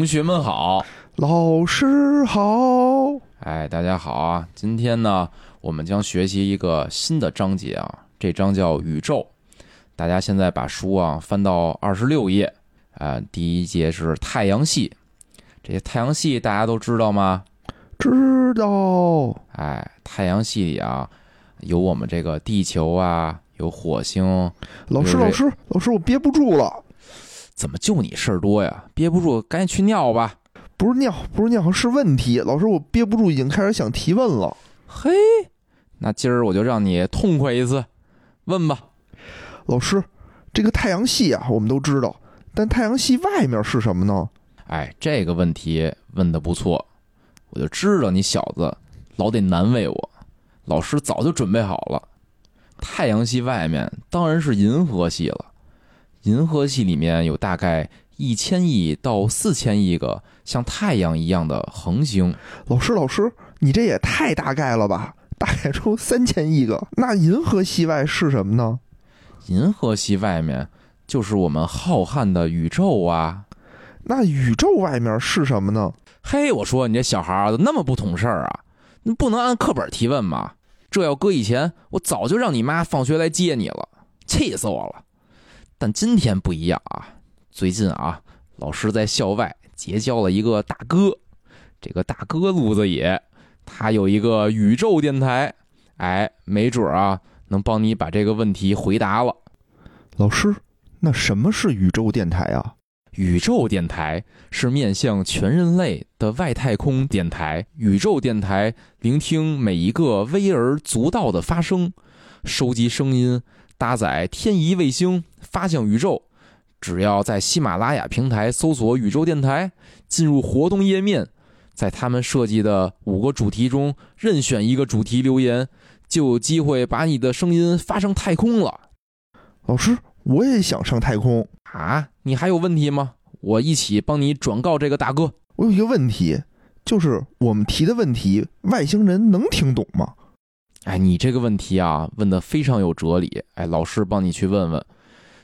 同学们好，老师好，哎，大家好啊！今天呢，我们将学习一个新的章节啊，这章叫宇宙。大家现在把书啊翻到二十六页，啊，第一节是太阳系。这些太阳系大家都知道吗？知道。哎，太阳系里啊，有我们这个地球啊，有火星。老师，老师，老师，我憋不住了。怎么就你事儿多呀？憋不住，赶紧去尿吧。不是尿，不是尿，是问题。老师，我憋不住，已经开始想提问了。嘿，那今儿我就让你痛快一次，问吧。老师，这个太阳系啊，我们都知道，但太阳系外面是什么呢？哎，这个问题问的不错，我就知道你小子老得难为我。老师早就准备好了，太阳系外面当然是银河系了。银河系里面有大概一千亿到四千亿个像太阳一样的恒星。老师，老师，你这也太大概了吧？大概出三千亿个。那银河系外是什么呢？银河系外面就是我们浩瀚的宇宙啊。那宇宙外面是什么呢？嘿，我说你这小孩儿那么不懂事儿啊？你不能按课本提问吗？这要搁以前，我早就让你妈放学来接你了，气死我了。但今天不一样啊！最近啊，老师在校外结交了一个大哥，这个大哥路子野，他有一个宇宙电台，哎，没准啊能帮你把这个问题回答了。老师，那什么是宇宙电台啊？宇宙电台是面向全人类的外太空电台。宇宙电台聆听每一个微而足道的发声，收集声音。搭载天仪卫星发向宇宙，只要在喜马拉雅平台搜索“宇宙电台”，进入活动页面，在他们设计的五个主题中任选一个主题留言，就有机会把你的声音发上太空了。老师，我也想上太空啊！你还有问题吗？我一起帮你转告这个大哥。我有一个问题，就是我们提的问题，外星人能听懂吗？哎，你这个问题啊，问得非常有哲理。哎，老师帮你去问问，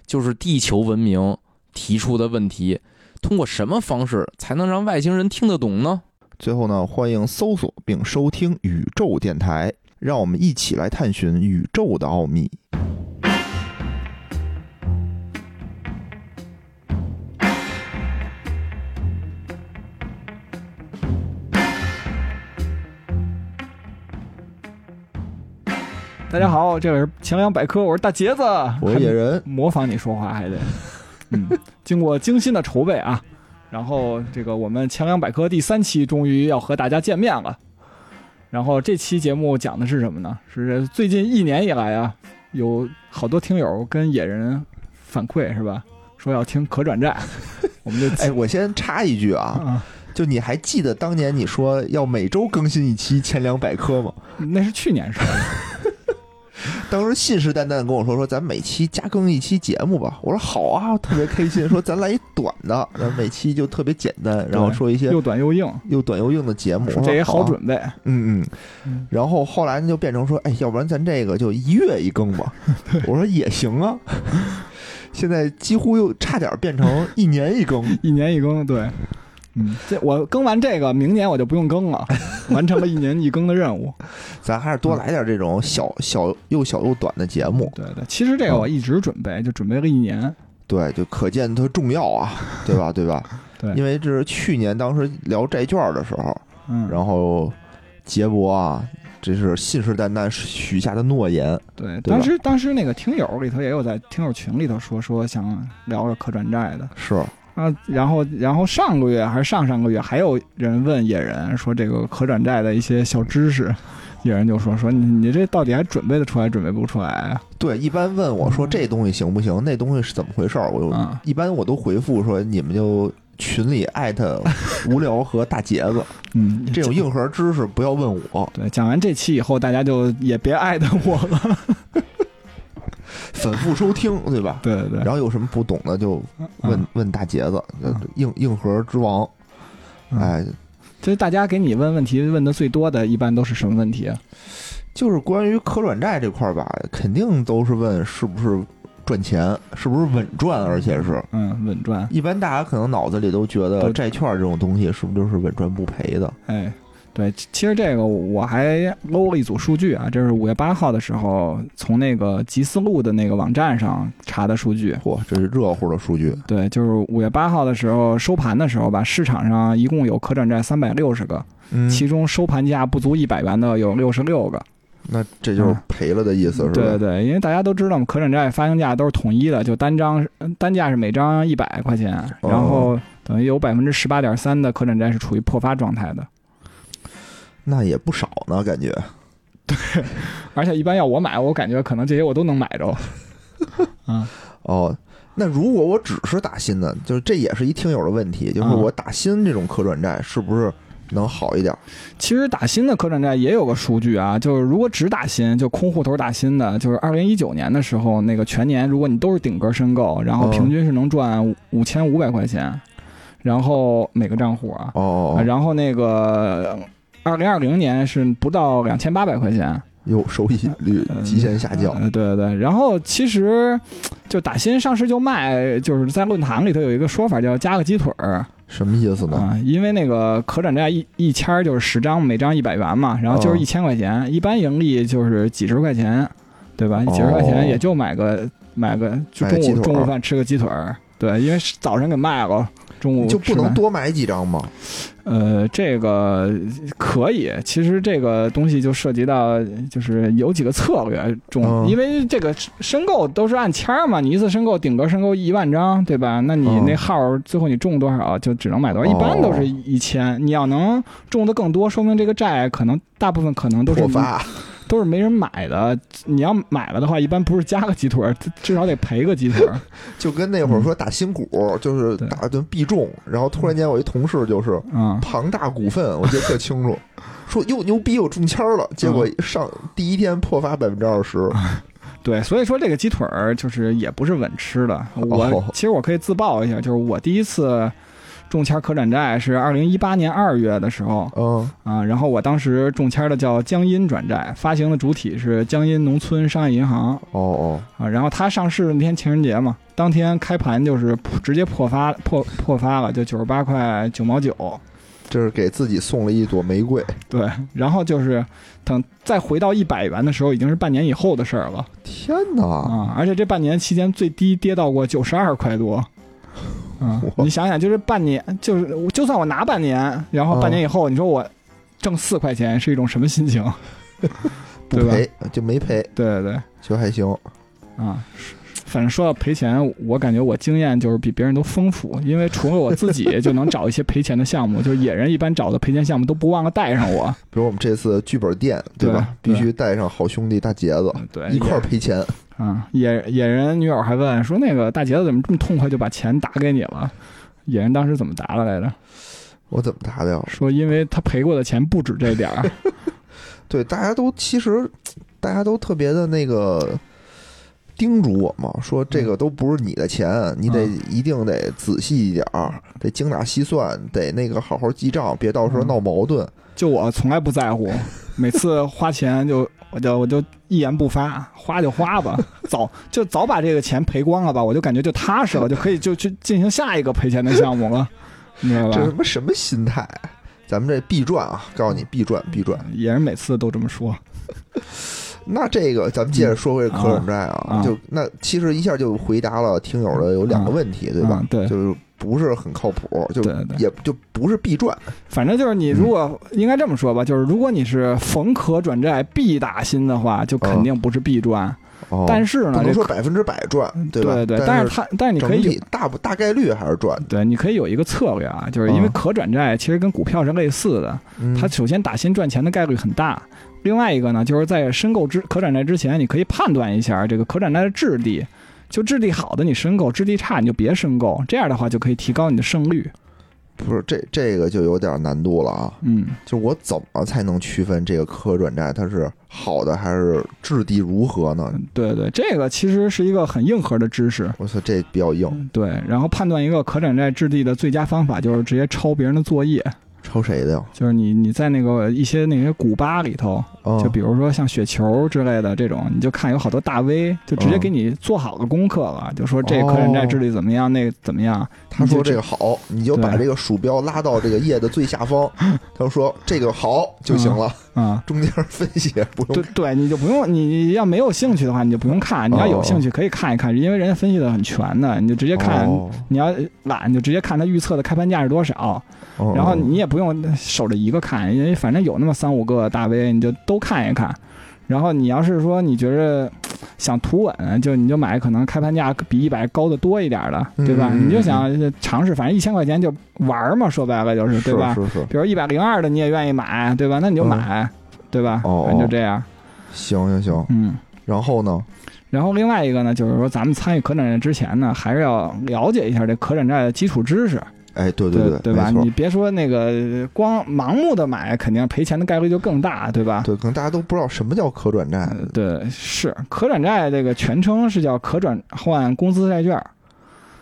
就是地球文明提出的问题，通过什么方式才能让外星人听得懂呢？最后呢，欢迎搜索并收听宇宙电台，让我们一起来探寻宇宙的奥秘。大家好，这里是强阳百科，我是大杰子，我是野人，模仿你说话还得，嗯，经过精心的筹备啊，然后这个我们强阳百科第三期终于要和大家见面了，然后这期节目讲的是什么呢？是最近一年以来啊，有好多听友跟野人反馈是吧？说要听可转债，我们就哎，我先插一句啊，就你还记得当年你说要每周更新一期钱粮百科吗？那是去年说的。当时信誓旦旦跟我说说咱每期加更一期节目吧，我说好啊，特别开心。说咱来一短的，然后每期就特别简单，然后说一些 又短又硬又短又硬的节目，这也好准备。嗯嗯。然后后来呢，就变成说，哎，要不然咱这个就一月一更吧。我说也行啊。现在几乎又差点变成一年一更，一年一更，对。嗯，这我更完这个，明年我就不用更了，完成了一年一更的任务。咱还是多来点这种小小又小又短的节目。对对，其实这个我一直准备，就准备了一年。对，就可见它重要啊，对吧？对吧？对，因为这是去年当时聊债券的时候，嗯，然后杰博啊，这是信誓旦旦许下的诺言。对，当时当时那个听友里头也有在听友群里头说说想聊聊可转债的，是。啊，然后，然后上个月还是上上个月，还有人问野人说这个可转债的一些小知识，野人就说说你你这到底还准备得出来，准备不出来啊？对，一般问我说这东西行不行，那东西是怎么回事儿，我就一般我都回复说你们就群里艾特 无聊和大杰子，嗯，这种硬核知识不要问我。对，讲完这期以后，大家就也别艾特我了。反复收听，对吧？对对对。然后有什么不懂的就问问大杰子，硬硬核之王。哎，这大家给你问问题问的最多的一般都是什么问题啊？就是关于可转债这块儿吧，肯定都是问是不是赚钱，是不是稳赚？而且是嗯，稳赚。一般大家可能脑子里都觉得债券这种东西是不是就是稳赚不赔的？哎，对，其其实这个我还搂了一组数据啊，这是五月八号的时候从那个吉思路的那个网站上查的数据。嚯，这是热乎的数据。对，就是五月八号的时候收盘的时候吧，市场上一共有可转债三百六十个，嗯，其中收盘价不足一百元的有六十六个。那这就是赔了的意思，是吧？对对对，因为大家都知道嘛，可转债发行价都是统一的，就单张单价是每张一百块钱，哦然后等于有百分之十八点三的可转债是处于破发状态的。那也不少呢，感觉。对而且一般要我买，我感觉可能这些我都能买着。啊，哦，那如果我只是打新的，就是这也是一听友的问题，就是啊我打新这种可转债是不是能好一点？其实打新的可转债也有个数据啊，就是如果只打新，就空户头打新的，就是二零一九年的时候，那个全年如果你都是顶格申购，然后哦平均是能赚五千五百块钱，然后每个账户啊，哦哦，然后那个二零二零年是不到两千八百块钱，有收益率极限下降。呃，对对对。然后其实就打新上市就卖，就是在论坛里头有一个说法叫加个鸡腿儿什么意思呢？啊，因为那个可转债一一签儿就是十张，每张一百元嘛，然后就是哦一千块钱，一般盈利就是几十块钱，对吧？哦几十块钱也就买个买个就中午中午饭吃个鸡腿儿，对，因为早晨给卖了。中午就不能多买几张吗？呃，这个可以，其实这个东西就涉及到，就是有几个策略中，嗯因为这个申购都是按签儿嘛，你一次申购顶格申购一万张，对吧？那你嗯那号儿最后你中多少就只能买多少，哦一般都是一千。你要能中的更多，说明这个债可能大部分可能都是破发都是没人买的。你要买了的话，一般不是加个鸡腿，至 至少得赔个鸡腿。就跟那会儿说打新股，就是打顿必中，然后突然间我一同事就是嗯，庞大股份，我记得特清楚，说又牛逼，又中签了，结果上第一天破发百分之二十，对，所以说这个鸡腿儿就是也不是稳吃的。我、哦其实我可以自曝一下，就是我第一次中签可转债是二零一八年二月的时候嗯啊，然后我当时中签的叫江阴转债，发行的主体是江阴农村商业银行哦哦，啊，然后它上市那天情人节嘛，当天开盘就是直接破发破破发了，就九十八块九毛九。就是给自己送了一朵玫瑰，对，然后就是等再回到一百元的时候，已经是半年以后的事儿了。天哪！啊，而且这半年期间最低跌到过九十二块多。啊，哇你想想，就是半年，就是就算我拿半年，然后半年以后，你说我挣四块钱是一种什么心情？对吧不赔就没赔，对对对，就还行。啊，反正说到赔钱，我感觉我经验就是比别人都丰富，因为除了我自己，就能找一些赔钱的项目，就是野人一般找的赔钱项目都不忘了带上我。比如我们这次剧本店，对吧？对必须带上好兄弟大杰子对，一块赔钱。啊，野野人女友还问说，那个大杰子怎么这么痛快就把钱打给你了？野人当时怎么答的来着？我怎么答的呀？说因为他赔过的钱不止这点儿。对，大家都其实大家都特别的那个叮嘱我嘛，说这个都不是你的钱，你得嗯一定得仔细一点儿，得精打细算，得那个好好记账，别到时候嗯闹矛盾。就我从来不在乎，每次花钱就我就我就一言不发，花就花吧，早就早把这个钱赔光了吧，我就感觉就踏实了，就可以就去进行下一个赔钱的项目了，你知道这他吧？妈什么心态？咱们这必赚啊，告诉你必赚必赚。也是每次都这么说，那这个咱们接着说回可转债啊，啊就那其实一下就回答了听友的有两个问题，对吧？啊对就是不是很靠谱，就也就不是必赚。反正就是你如果、应该这么说吧，就是如果你是逢可转债必打新的话，就肯定不是必赚。哦，但是呢，不能说百分之百赚，对吧？对对，但但是它但是你可以大不大概率还是赚。对，你可以有一个策略啊，就是因为啊可转债其实跟股票是类似的，嗯它首先打新赚钱的概率很大。另外一个呢，就是在申购之可转债之前，你可以判断一下这个可转债的质地，就质地好的你申购，质地差你就别申购，这样的话就可以提高你的胜率。不是这这个就有点难度了啊！嗯，就我怎么才能区分这个可转债它是好的还是质地如何呢？对对，这个其实是一个很硬核的知识。我操，这比较硬，对，然后判断一个可转债质地的最佳方法就是直接抄别人的作业。抄谁的呀？就是你你在那个一些那些古巴里头，啊就比如说像雪球之类的这种，你就看有好多大 V 就直接嗯给你做好了功课了，就说这个可转债智力怎么样，那个怎么样，他说这个好，你就把这个鼠标拉到这个页的最下方，他说这个好就行了，啊。中间分析不用对对，你就不用你你要没有兴趣的话，你就不用看；你要有兴趣，可以看一看，因为人家分析的很全的，你就直接看。哦你要懒，你就直接看他预测的开盘价是多少，哦然后你也不用守着一个看，因为反正有那么三五个大 V，你就都看一看。然后你要是说你觉着想图稳，就你就买可能开盘价比一百高的多一点的，对吧？你就想尝试，反正一千块钱就玩嘛，说白了就是，对吧？是是是，比如一百零二的你也愿意买，对吧？那你就买，对吧？哦反正就这样，行行行，嗯。然后呢？然后另外一个呢，就是说咱们参与可转债之前呢，还是要了解一下这可转债的基础知识，哎，对对对，对吧？你别说那个光盲目的买，肯定赔钱的概率就更大，对吧？对，可能大家都不知道什么叫可转债呃，对，是可转债这个全称是叫可转换公司债券，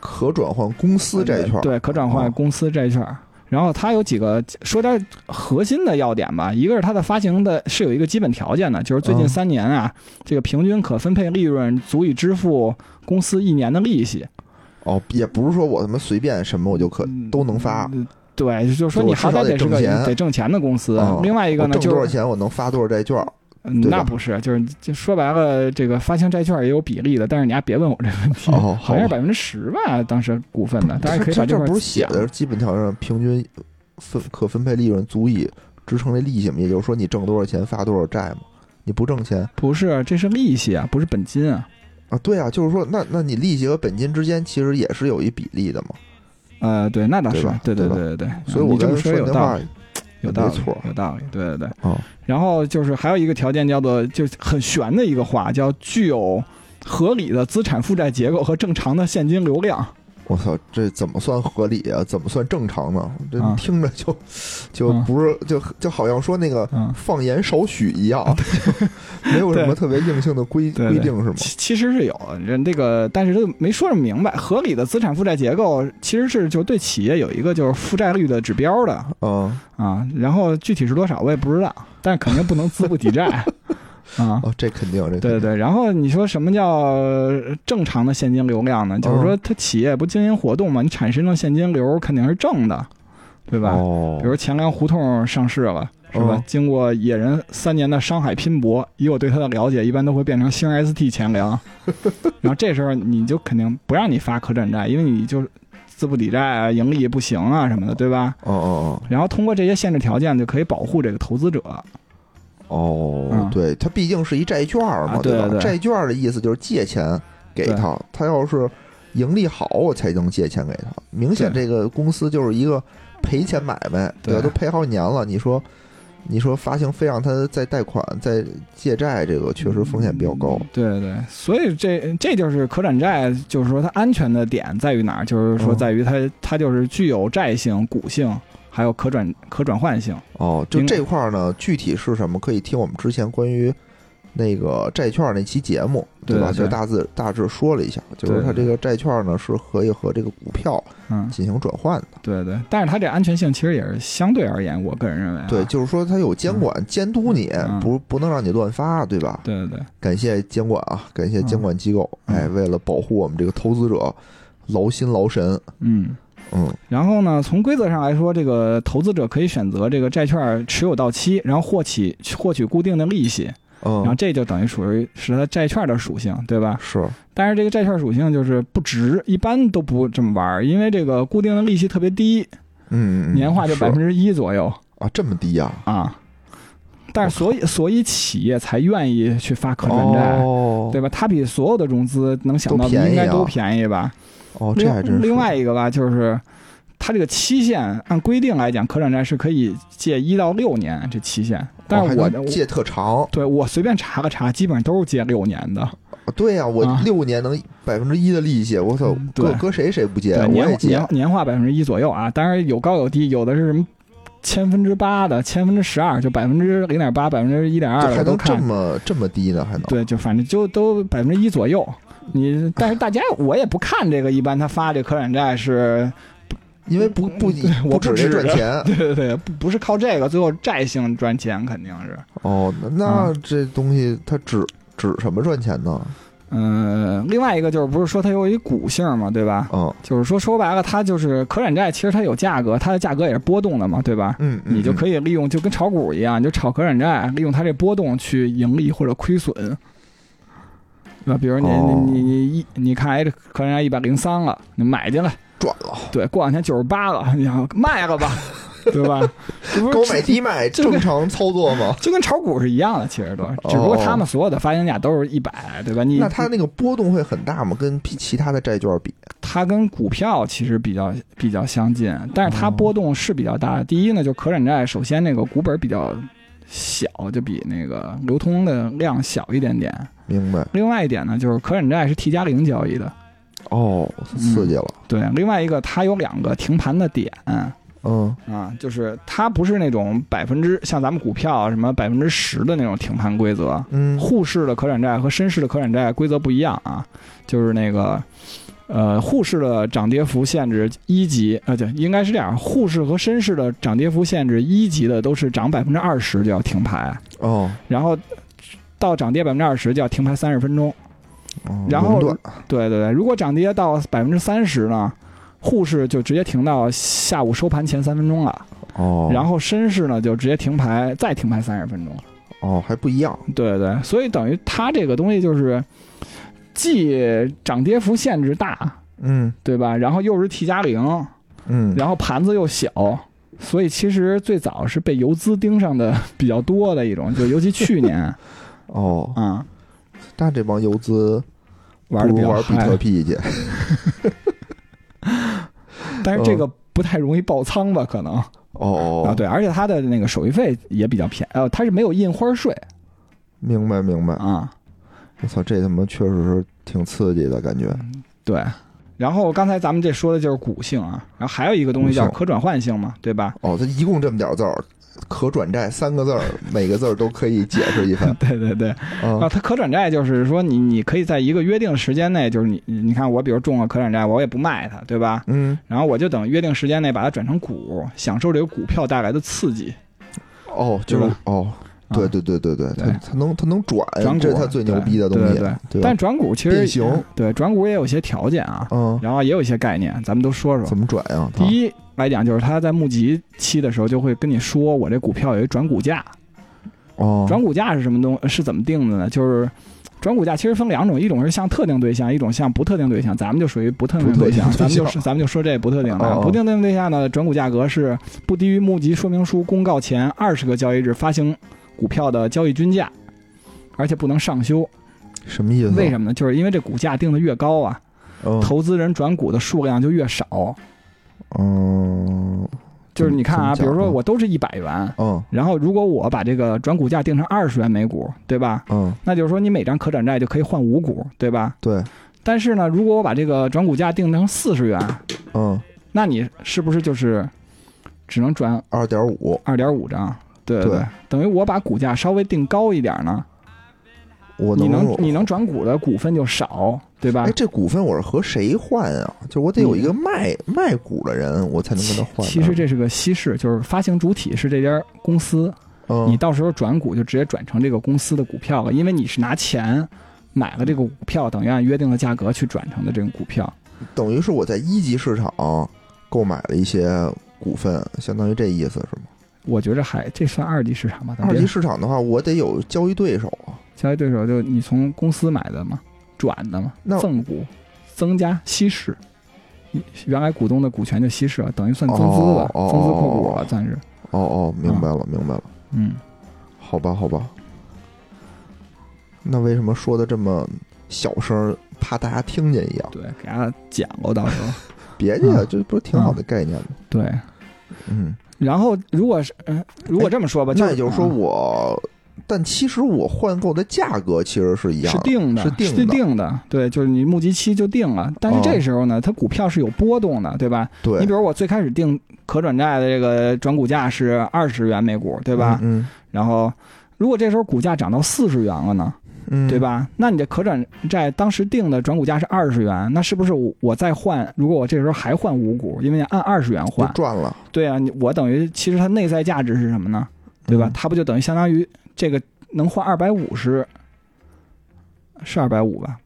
可转换公司债券，对，可转换公司债券。然后它有几个说点核心的要点吧，一个是它的发行的是有一个基本条件的，就是最近嗯三年啊，这个平均可分配利润足以支付公司一年的利息。哦，也不是说我他妈随便什么我就可嗯都能发。对，就是说你好歹得挣钱得挣钱的公司。嗯另外一个呢，我挣多少钱我能发多少债券？嗯那不是，就是就说白了，这个发行债券也有比例的，但是你还别问我这个问题，哦 好像是百分之十吧，当时股份的，当然可以把块这不是写的基本条件平均分可分配利润足以支撑这利息吗？也就是说你挣多少钱发多少债嘛？你不挣钱不是，这是利息啊，不是本金啊。啊？对啊，就是说那那你利息和本金之间其实也是有一比例的嘛。呃，对，那倒是对，对对对对所以我这么说有道理，有道理，错有道理，对对对。哦然后就是还有一个条件叫做，就很玄的一个话，叫具有合理的资产负债结构和正常的现金流量。我操，这怎么算合理啊？怎么算正常呢？这啊听着就就嗯不是就就好像说那个嗯，放盐少许一样，没有什么对特别硬性的规规定是吗？其其实是有人这个，但是他没说这么明白。合理的资产负债结构其实是就对企业有一个就是负债率的指标的嗯，啊，然后具体是多少我也不知道，但是肯定不能资不抵债 啊。哦，这肯定，这对对对，然后你说什么叫呃正常的现金流量呢？就是说，它企业不经营活动嘛，你产生的现金流肯定是正的，对吧？哦，比如钱粮胡同上市了，是吧？嗯经过野人三年的商海拼搏，以我对他的了解，一般都会变成星 ST 钱粮。然后这时候你就肯定不让你发可转债，因为你就资不抵债啊，盈利不行啊什么的，对吧？哦哦哦然后通过这些限制条件，就可以保护这个投资者。哦对，它毕竟是一债券嘛，啊对对债券的意思就是借钱给他，他要是盈利好，我才能借钱给他。明显这个公司就是一个赔钱买卖，对吧？对都赔好几年了，你说。你说发行非让他再贷款、再借债，这个确实风险比较高。对对，所以这这就是可转债，就是说它安全的点在于哪儿？就是说嗯在于它它就是具有债性、股性，还有可转可转换性。哦，就这块儿呢，具体是什么？可以听我们之前关于那个债券那期节目，吧？对对就大致大致说了一下，就是它这个债券呢是可以和这个股票嗯，进行转换的。对对，但是它这安全性其实也是相对而言，我个人认为、啊，对，就是说它有监管监督你，嗯不不能让你乱发，对吧？对对对，感谢监管啊，感谢监管机构，嗯哎，为了保护我们这个投资者，劳心劳神。嗯。嗯，然后呢，从规则上来说，这个投资者可以选择这个债券持有到期，然后获取获取固定的利息，然后嗯，这就等于属于是它债券的属性，对吧？是，但是这个债券属性就是不值，一般都不这么玩，因为这个固定的利息特别低，嗯，嗯年化就百分之一左右啊，这么低呀？啊。但是所以所以企业才愿意去发可转债，哦，对吧？它比所有的融资能想到的应该都便宜吧？哦，这还真是。另另外一个吧，就是它这个期限按规定来讲，可转债是可以借一到六年这期限，但是我能借特长，对我随便查了查，基本上都是借六年的。啊对呀，我啊六年能百分之一的利息，我操搁搁谁谁不借？年也借年。年化百分之一左右啊，当然有高有低，有的是什么千分之八的，千分之十二，就百分之零点八、百分之一点二的都这还能这。么这么低呢？还能？对，就反正就都百分之一左右。你但是大家我也不看这个，一般他发这可转债是因为不不我不止这赚钱 对对对，不不是靠这个，最后债性赚钱肯定是。哦，那这东西它指指什么赚钱呢？嗯，另外一个就是不是说它有一股性嘛，对吧？嗯就是说说白了，它就是可转债，其实它有价格，它的价格也是波动的嘛，对吧？嗯，嗯你就可以利用，就跟炒股一样，你就炒可转债，利用它这波动去盈利或者亏损，对吧？比如你、哦你你你一你看，哎，这可转债一百零三了，你买进来，赚了，对，过两天九十八了，你要卖了吧，对吧？这不是高买低卖正常操作吗？就跟炒股是一样的，其实都，只不过他们所有的发行价都是一百，对吧？你那它那个波动会很大吗？跟比其他的债券比？它跟股票其实比较比较相近，但是它波动是比较大的。第一呢，就可转债，首先那个股本比较小，就比那个流通的量小一点点。明白？另外一点呢，就是可转债是 T 加零交易的，哦，刺激了。对。另外一个，它有两个停盘的点嗯。啊，就是它不是那种百分之像咱们股票什么百分之十的那种停盘规则，嗯。沪市的可转债和深市的可转债规则不一样啊，就是那个，呃，沪市的涨跌幅限制一级，呃，对，应该是这样，沪市和深市的涨跌幅限制一级的都是涨百分之二十就要停牌，哦。然后到涨跌百分之二十就要停牌三十分钟。哦，然后对对对，如果涨跌到百分之三十呢，沪市就直接停到下午收盘前三分钟了，哦，然后深市呢就直接停牌，再停牌三十分钟。哦还不一样。对对，所以等于它这个东西就是既涨跌幅限制大，嗯对吧？然后又是 T 加零，嗯，然后盘子又小，所以其实最早是被游资盯上的比较多的一种，就尤其去年 哦，啊、但这帮游资玩如玩比特，币去。但是这个不太容易爆仓吧？可能哦啊，对，而且它的那个手续费也比较便宜，呃，它是没有印花税明白明白。啊，我操，这他妈确实是挺刺激的感觉。对。然后刚才咱们这说的就是股性啊，然后还有一个东西叫可转换性嘛，对吧？哦，它一共这么点儿字儿，可转债三个字儿，每个字儿都可以解释一番。对对对，啊，啊，它可转债就是说你你可以在一个约定的时间内，就是你你看我比如中了可转债，我也不卖它，对吧？嗯，然后我就等约定时间内把它转成股，享受这个股票带来的刺激。哦，就是哦，啊对对对对对，它对它能它能转，转股这是它最牛逼的东西，对对对吧但转股其实变形对转股也有些条件啊，嗯，然后也有一些概念，咱们都说说怎。么转呀？第一来讲，就是他在募集期的时候就会跟你说，我这股票有一转股价。哦，转股价是什么东是怎么定的呢？就是转股价其实分两种，一种是向特定对象，一种向不特定对象。咱们就属于不特定对象，咱们就是咱们就说这不特定的。不特定对象呢，转股价格是不低于募集说明书公告前二十个交易日发行股票的交易均价，而且不能上修。什么意思？为什么呢？就是因为这股价定的越高啊，嗯投资人转股的数量就越少。嗯，就是你看啊，比如说我都是一百元，嗯。然后如果我把这个转股价定成二十元每股，对吧？嗯，那就是说你每张可转债就可以换五股，对吧？对，但是呢，如果我把这个转股价定成四十元，嗯，那你是不是就是只能转二点五，二点五张？对对。对，等于我把股价稍微定高一点呢，我你能能你能转股的股份就少，对吧哎，？这股份我是和谁换啊？就我得有一个卖卖股的人，我才能跟他换呢。其实这是个稀释，就是发行主体是这家公司，嗯，你到时候转股就直接转成这个公司的股票了，因为你是拿钱买了这个股票，等于按约定的价格去转成的这个股票。等于是我在一级市场购买了一些股份，相当于这意思是吗？我觉着还这算二级市场吧，二级市场的话，我得有交易对手啊。交易对手就你从公司买的嘛，转的嘛，那赠股，增加稀释，原来股东的股权就稀释了，等于算增资吧，哦哦增资扩股哦了，算是。哦哦，明白了，明白了。嗯，好吧，好吧。那为什么说的这么小声，怕大家听见一样？对，给大家讲了到时候。别介，嗯这不是挺好的概念吗？对，嗯，然后如果是嗯、如果这么说吧，那也就是说嗯我，但其实我换购的价格其实是一样是定的，是定的定的，对，就是你募集期就定了。但是哦这时候呢，它股票是有波动的，对吧？对，你比如我最开始定可转债的这个转股价是二十元每股，对吧？嗯，然后如果这时候股价涨到四十元了呢，嗯，对？吧？那你这可转债当时定的转股价是二十元，那是不是我我再换？如果我这时候还换五股，因为你按二十元换，赚了，对啊，你我等于其实它内在价值是什么呢？对吧？嗯它不就等于相当于这个能换二百五十，是二百五吧？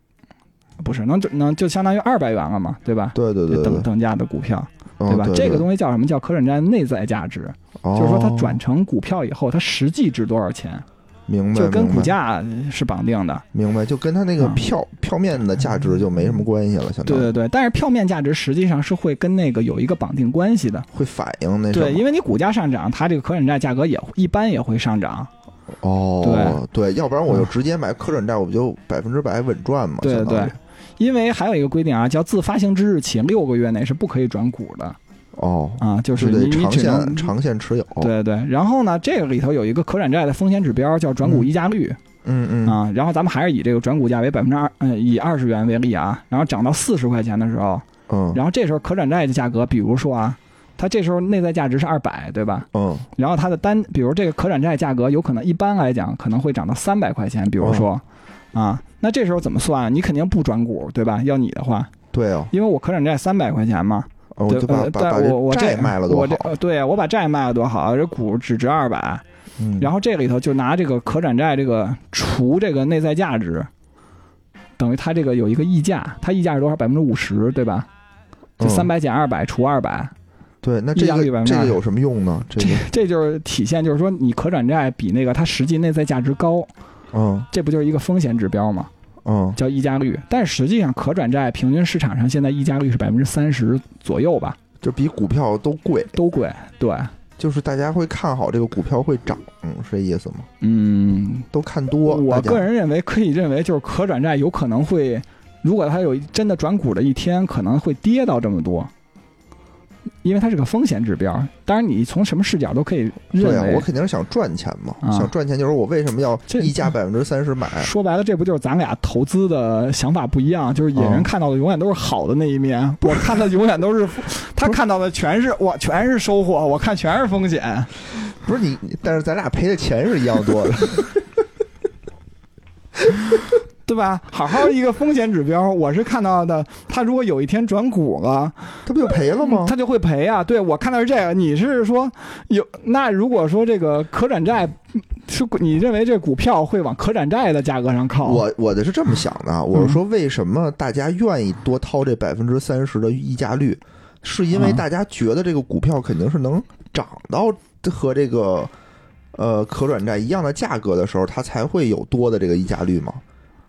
不是，能能就相当于二百元了嘛，对吧？对对对等等价的股票，嗯对吧？这个东西叫什么叫可转债内在价值？就是说它转成股票以后，它实际值多少钱，哦明白，就跟股价是绑定的。明白，就跟它那个啊票票面的价值就没什么关系了，相当对对对，但是票面价值实际上是会跟那个有一个绑定关系的。会反映那什对，因为你股价上涨，它这个可转债价格也一般也会上涨。哦，对，要不然我就嗯直接买可转债，我不就百分之百稳赚嘛？对对，因为还有一个规定啊，叫自发行之日起六个月内是不可以转股的哦，啊，就就是得你你长只能线长线持有，对对。然后呢，这个里头有一个可转债的风险指标叫转股溢价率嗯嗯啊。然后咱们还是以这个转股价为百分之二，嗯，以二十元为例啊，然后涨到四十块钱的时候，嗯然后这时候可转债的价格，比如说啊，它这时候内在价值是二百，对吧？嗯然后它的单，比如这个可转债价格有可能一般来讲可能会涨到三百块钱，比如说，啊，那这时候怎么算？你肯定不转股，对吧？要你的话，对哦，因为我可转债三百块钱嘛，对哦我就把把把我我这债卖了多好，我这呃对我把债卖了多好，这股只值二百，嗯然后这里头就拿这个可转债这个除这个内在价值，等于它这个有一个溢价，它溢价是多少？百分之五十，对吧？就嗯三百减二百除二百，对，那这个这个有什么用呢？这个这就是体现，就是说你可转债比那个它实际内在价值高，嗯这不就是一个风险指标吗？嗯叫溢价率。但是实际上可转债平均市场上现在溢价率是百分之三十左右吧，就比股票都贵，都贵。对，就是大家会看好这个股票会涨，嗯，是这意思吗？嗯，都看多，我个人认为可以认为就是可转债有可能会，如果它有真的转股的一天，可能会跌到这么多。因为它是个风险指标，当然你从什么视角都可以对啊，认为我肯定是想赚钱嘛，啊想赚钱就是我为什么要溢价百分之三十买？说白了，这不就是咱俩投资的想法不一样？就是野人哦看到的永远都是好的那一面，我看的永远都是，他看到的全是我，全是收获，我看全是风险。不是你，但是咱俩赔的钱是一样多的。对吧？好好一个风险指标，我是看到的，他如果有一天转股了，他不就赔了吗？他就会赔啊。对我看到是这个，你是说有那如果说这个可转债是你认为这股票会往可转债的价格上靠？我我的是这么想的，啊，我是说为什么大家愿意多掏这百分之三十的溢价率，是因为啊大家觉得这个股票肯定是能涨到和这个呃可转债一样的价格的时候，它才会有多的这个溢价率吗？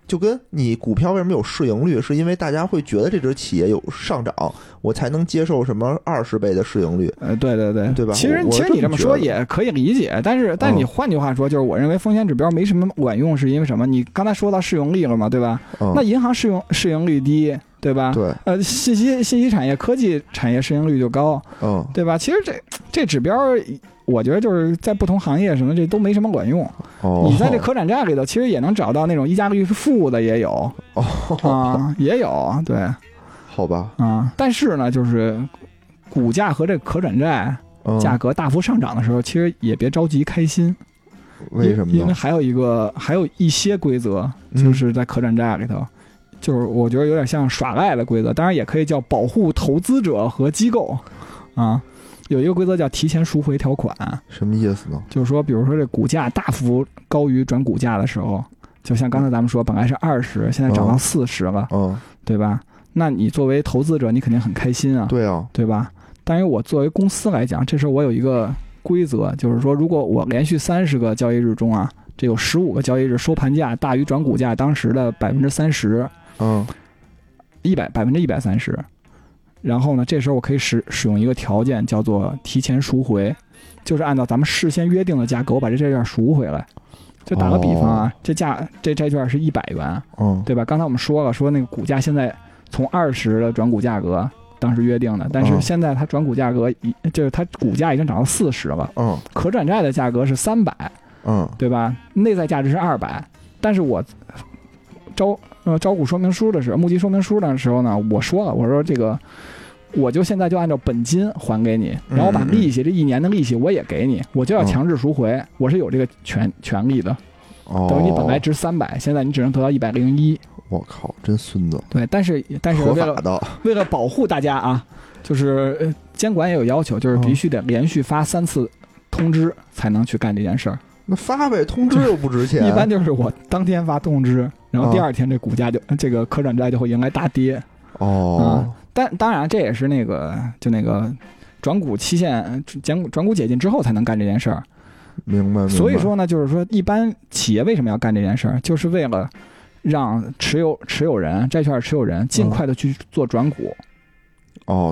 就跟你股票为什么有市盈率，是因为大家会觉得这只企业有上涨，我才能接受什么二十倍的市盈率。呃，对对对，对吧其实其实你这么说也可以理解，但是但是你嗯换句话说，就是我认为风险指标没什么管用，是因为什么？你刚才说到市盈率了嘛，对吧？嗯，那银行市盈市盈率低，对吧？对，呃，信息信息产业、科技产业市盈率就高，嗯，对吧？其实这这指标，我觉得就是在不同行业什么这都没什么管用。哦，你在这可转债里头，其实也能找到那种溢价率是负的，也有哦，啊，也有对好吧，啊。但是呢，就是股价和这可转债嗯，价格大幅上涨的时候，其实也别着急开心。为什么呢？因因为还有一个，还有一些规则，嗯就是在可转债里头，就是我觉得有点像耍赖的规则，当然也可以叫保护投资者和机构啊。有一个规则叫提前赎回条款，什么意思呢？就是说，比如说这股价大幅高于转股价的时候，就像刚才咱们说，本来是二十，现在涨到嗯四十了，嗯，对吧？那你作为投资者，你肯定很开心啊，对啊，对吧？但是我作为公司来讲，这时候我有一个规则，就是说，如果我连续三十个交易日中啊，这有十五个交易日收盘价大于转股价当时的百分之三十，嗯。一百百分之一百三十，然后呢，这时候我可以使使用一个条件，叫做提前赎回，就是按照咱们事先约定的价格，我把这债券赎回来。就打个比方啊，这价这债券是一百元，嗯。对吧？刚才我们说了，说那个股价现在从二十的转股价格当时约定的，但是嗯。现在它转股价格已就是它股价已经涨到四十了，嗯。可转债的价格是三百，嗯。对吧？内在价值是二百，但是我招呃招股说明书的时候，募集说明书的时候呢，我说了，我说这个。我就现在就按照本金还给你，然后我把利息这一年的利息我也给你，我就要嗯强制赎回，我是有这个权权利的。哦，等于你本来值三百，现在你只能得到一百零一。我靠，真孙子，对，但是但是为了为了保护大家啊，就是呃监管也有要求，就是必须得连续发三次通知才能去干这件事儿。那发呗，通知又不值钱，一般就是我当天发通知，然后第二天这股价就、这个可转债就会迎来大跌。哦，但当然这也是那个就那个转股期限减转股解禁之后才能干这件事儿。明白，明白所以说呢，就是说一般企业为什么要干这件事儿，就是为了让持有持有人债券持有人尽快的去做转股。哦，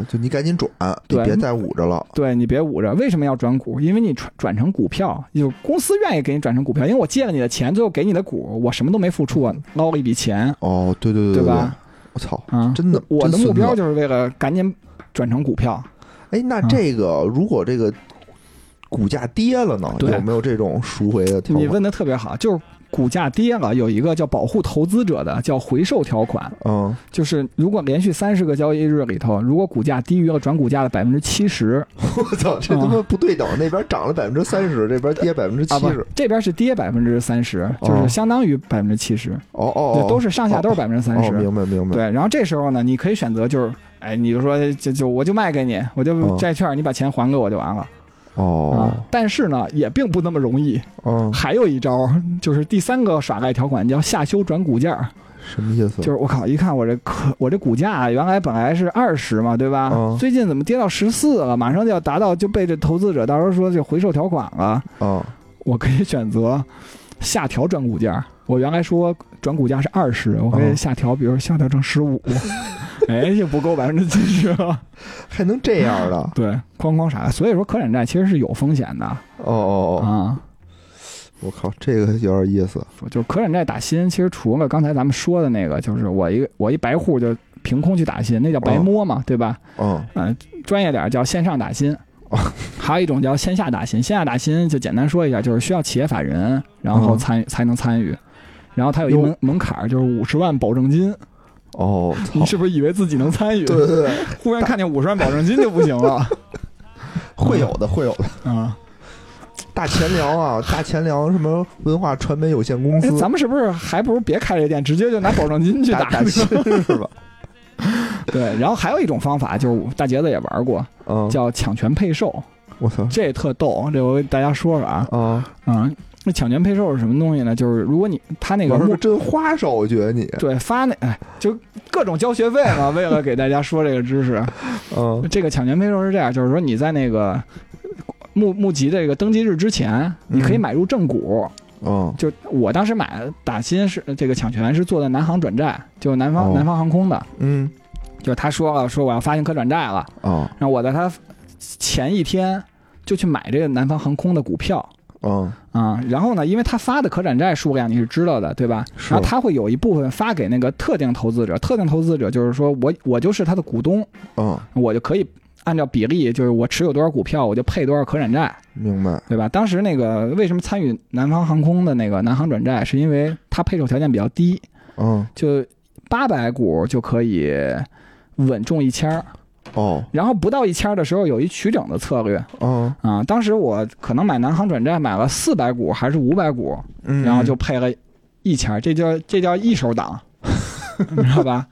就你赶紧转，你对别再捂着了。对你别捂着，为什么要转股？因为你转转成股票，有公司愿意给你转成股票，因为我借了你的钱，最后给你的股，我什么都没付出，我捞了一笔钱，哦，对对对对吧？我操，啊，真的，我的目标就是为了赶紧转成股票。哎，那这个如果这个股价跌了呢，有没有这种赎回的条款？你问的特别好，就是股价跌了，有一个叫保护投资者的叫回售条款，嗯，就是如果连续三十个交易日里头，如果股价低于了转股价的百分之七十，我操，这他妈不对等，那边涨了百分之三十，这边跌百分之七十。，这边是跌百分之三十，就是相当于百分之七十，哦哦都是上下都是百分之三哦，十。明白明白。对，然后这时候呢，你可以选择就是，哎，你就说就就我就卖给你，我就嗯债券，你把钱还给我就完了哦啊。，但是呢，也并不那么容易。嗯，还有一招，就是第三个耍赖条款叫下修转股价，什么意思？就是我靠，一看我这可我这股价原来本来是二十嘛，对吧？嗯最近怎么跌到十四了？马上就要达到，就被这投资者到时候说这回售条款了。哦，我可以选择下调转股价。我原来说转股价是二十，我可以嗯下调，比如下调成十五，哎，就不够百分之七十了。还能这样的？对，哐哐啥。所以说可转债其实是有风险的哦哦哦，啊。我靠，这个有点意思。就是可转债打新，其实除了刚才咱们说的那个，就是我一我一白户就凭空去打新，那叫白摸嘛，对吧？嗯嗯、专业点叫线上打新。还有一种叫线下打新，线下打新就简单说一下，就是需要企业法人，然后嗯参与、才能参与，然后它有一哟门门槛，就是五十万保证金。哦，你，是不是以为自己能参与？对对对，忽然看见五十万保证金就不行了。会有的会有的。啊、大钱粮啊，大钱粮什么文化传媒有限公哎，司，咱们是不是还不如别开这店，直接就拿保证金去打 是吧？对，然后还有一种方法，就是大杰子也玩过，嗯，叫抢权配售，我操这特逗，这我给大家说说啊。啊，啊，那抢权配售是什么东西呢？就是如果你他那个目真花哨，我觉得你，对发那哎，就各种交学费嘛，为了给大家说这个知识，嗯这个抢权配售是这样，就是说你在那个募募集这个登记日之前，你可以嗯买入正股。嗯就我当时买打新是这个抢权是做的南航转债，就南方、哦南方航空的，嗯就是他说了说我要发行可转债了，啊然后我在他前一天就去买这个南方航空的股票。嗯啊、然后呢，因为他发的可转债数量你是知道的，对吧？是然后他会有一部分发给那个特定投资者，特定投资者就是说我我就是他的股东，嗯，我就可以按照比例，就是我持有多少股票，我就配多少可转债，明白。对吧？当时那个为什么参与南方航空的那个南航转债，是因为它配售条件比较低，嗯就八百股就可以稳中一千儿，哦然后不到一千儿的时候有一取整的策略嗯啊。当时我可能买南航转债买了四百股还是五百股，嗯，然后就配了一千儿，这叫这叫一手党，你知道吧？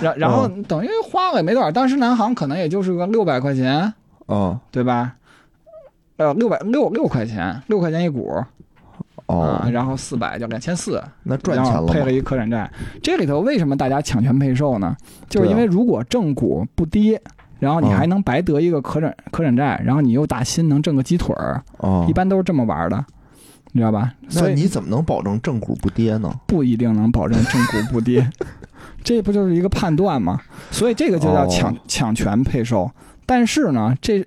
然然后等于花了也没多少，当时南航可能也就是个六百块钱，嗯对吧？呃，六百六六块钱，六块钱一股啊、哦，然后四百就两千四，那赚钱了配了？一可转债。这里头为什么大家抢权配售呢？就是因为如果正股不跌，然后你嗯还能白得一个可转可转债，然后你又打新能挣个鸡腿儿，哦，一般都是这么玩的，你知道吧？那所以你怎么能保证正股不跌呢？不一定能保证正股不跌，这不就是一个判断吗？所以这个就叫抢、哦抢权配售。但是呢，这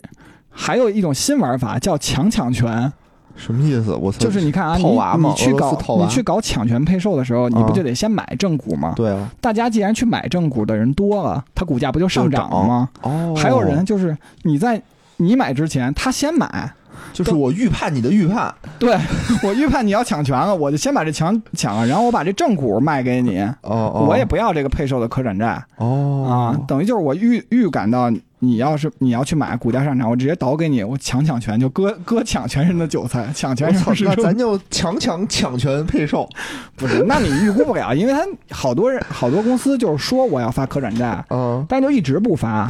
还有一种新玩法叫强抢权，什么意思？我操，就是你看啊，你你去搞你去搞抢权配售的时候，你不啊就得先买正股吗？对啊，大家既然去买正股的人多了，它股价不就上涨了吗？哦，还有人就是你在你买之前，他先买，就是我预判你的预判，对我预判你要抢权了，我就先把这抢抢了，然后我把这正股卖给你，哦哦，我也不要这个配售的可转债。哦啊，等于就是我预预感到你要是你要去买股价上涨，我直接倒给你，我抢抢权，就割割抢全人的韭菜，抢全我操市，那咱就强抢抢权配售，不是？那你预估不了，因为他好多人好多公司就是说我要发可转债，嗯，但就一直不发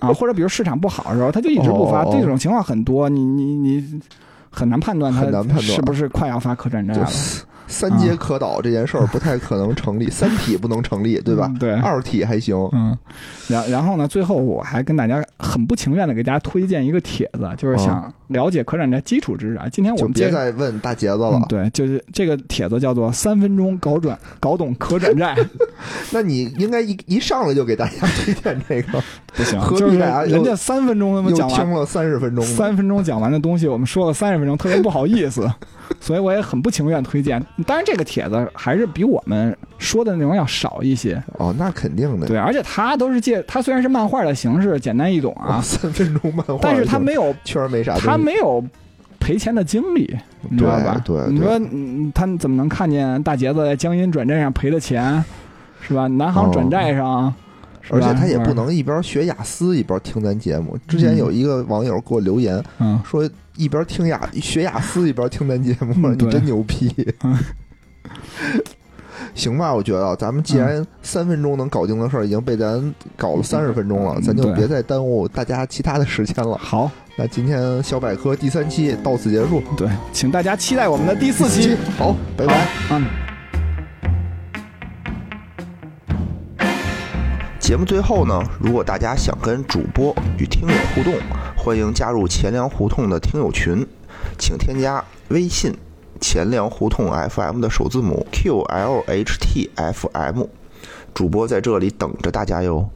啊，或者比如市场不好的时候，他就一直不发，这种情况很多，你你你很难判断他是不是快要发可转债了，就是三阶可导这件事儿不太可能成立，三体不能成立，对吧嗯？对二体还行。嗯，然然后呢，最后我还跟大家很不情愿的给大家推荐一个帖子，就是想了解可转债基础知识啊。今天我们接着。再问大杰子了嗯，，对，就是这个帖子叫做“三分钟搞转搞懂可转债那你应该一一上来就给大家推荐这个，”，不行，何必人家三分钟他妈又讲完听了三十分钟，三分钟讲完的东西，我们说了三十分钟，特别不好意思，所以我也很不情愿推荐。当然，这个帖子还是比我们说的内容要少一些，哦，那肯定的。对，而且他都是借，他虽然是漫画的形式，简单易懂啊，啊，三分钟漫画，但是他没有，确实没啥东西。它没有赔钱的经历，你知道吧？对对你说嗯他怎么能看见大杰子在江阴转债上赔的钱，是吧？南航转债上，而且他也不能一边学雅思一边听咱节目。之前有一个网友给我留言嗯，说，一边听雅学雅思一边听咱节目，你真牛逼嗯。行吧，我觉得啊咱们既然三分钟能搞定的事儿已经被咱搞了三十分钟了，嗯咱就别再耽误大家其他的时间了。好，那今天小百科第三期到此结束，对，请大家期待我们的第四期。好，拜拜。嗯。节目最后呢，如果大家想跟主播与听友互动，欢迎加入钱粮胡同的听友群，请添加微信“钱粮胡同 FM” 的首字母 QLHTFM，主播在这里等着大家哟。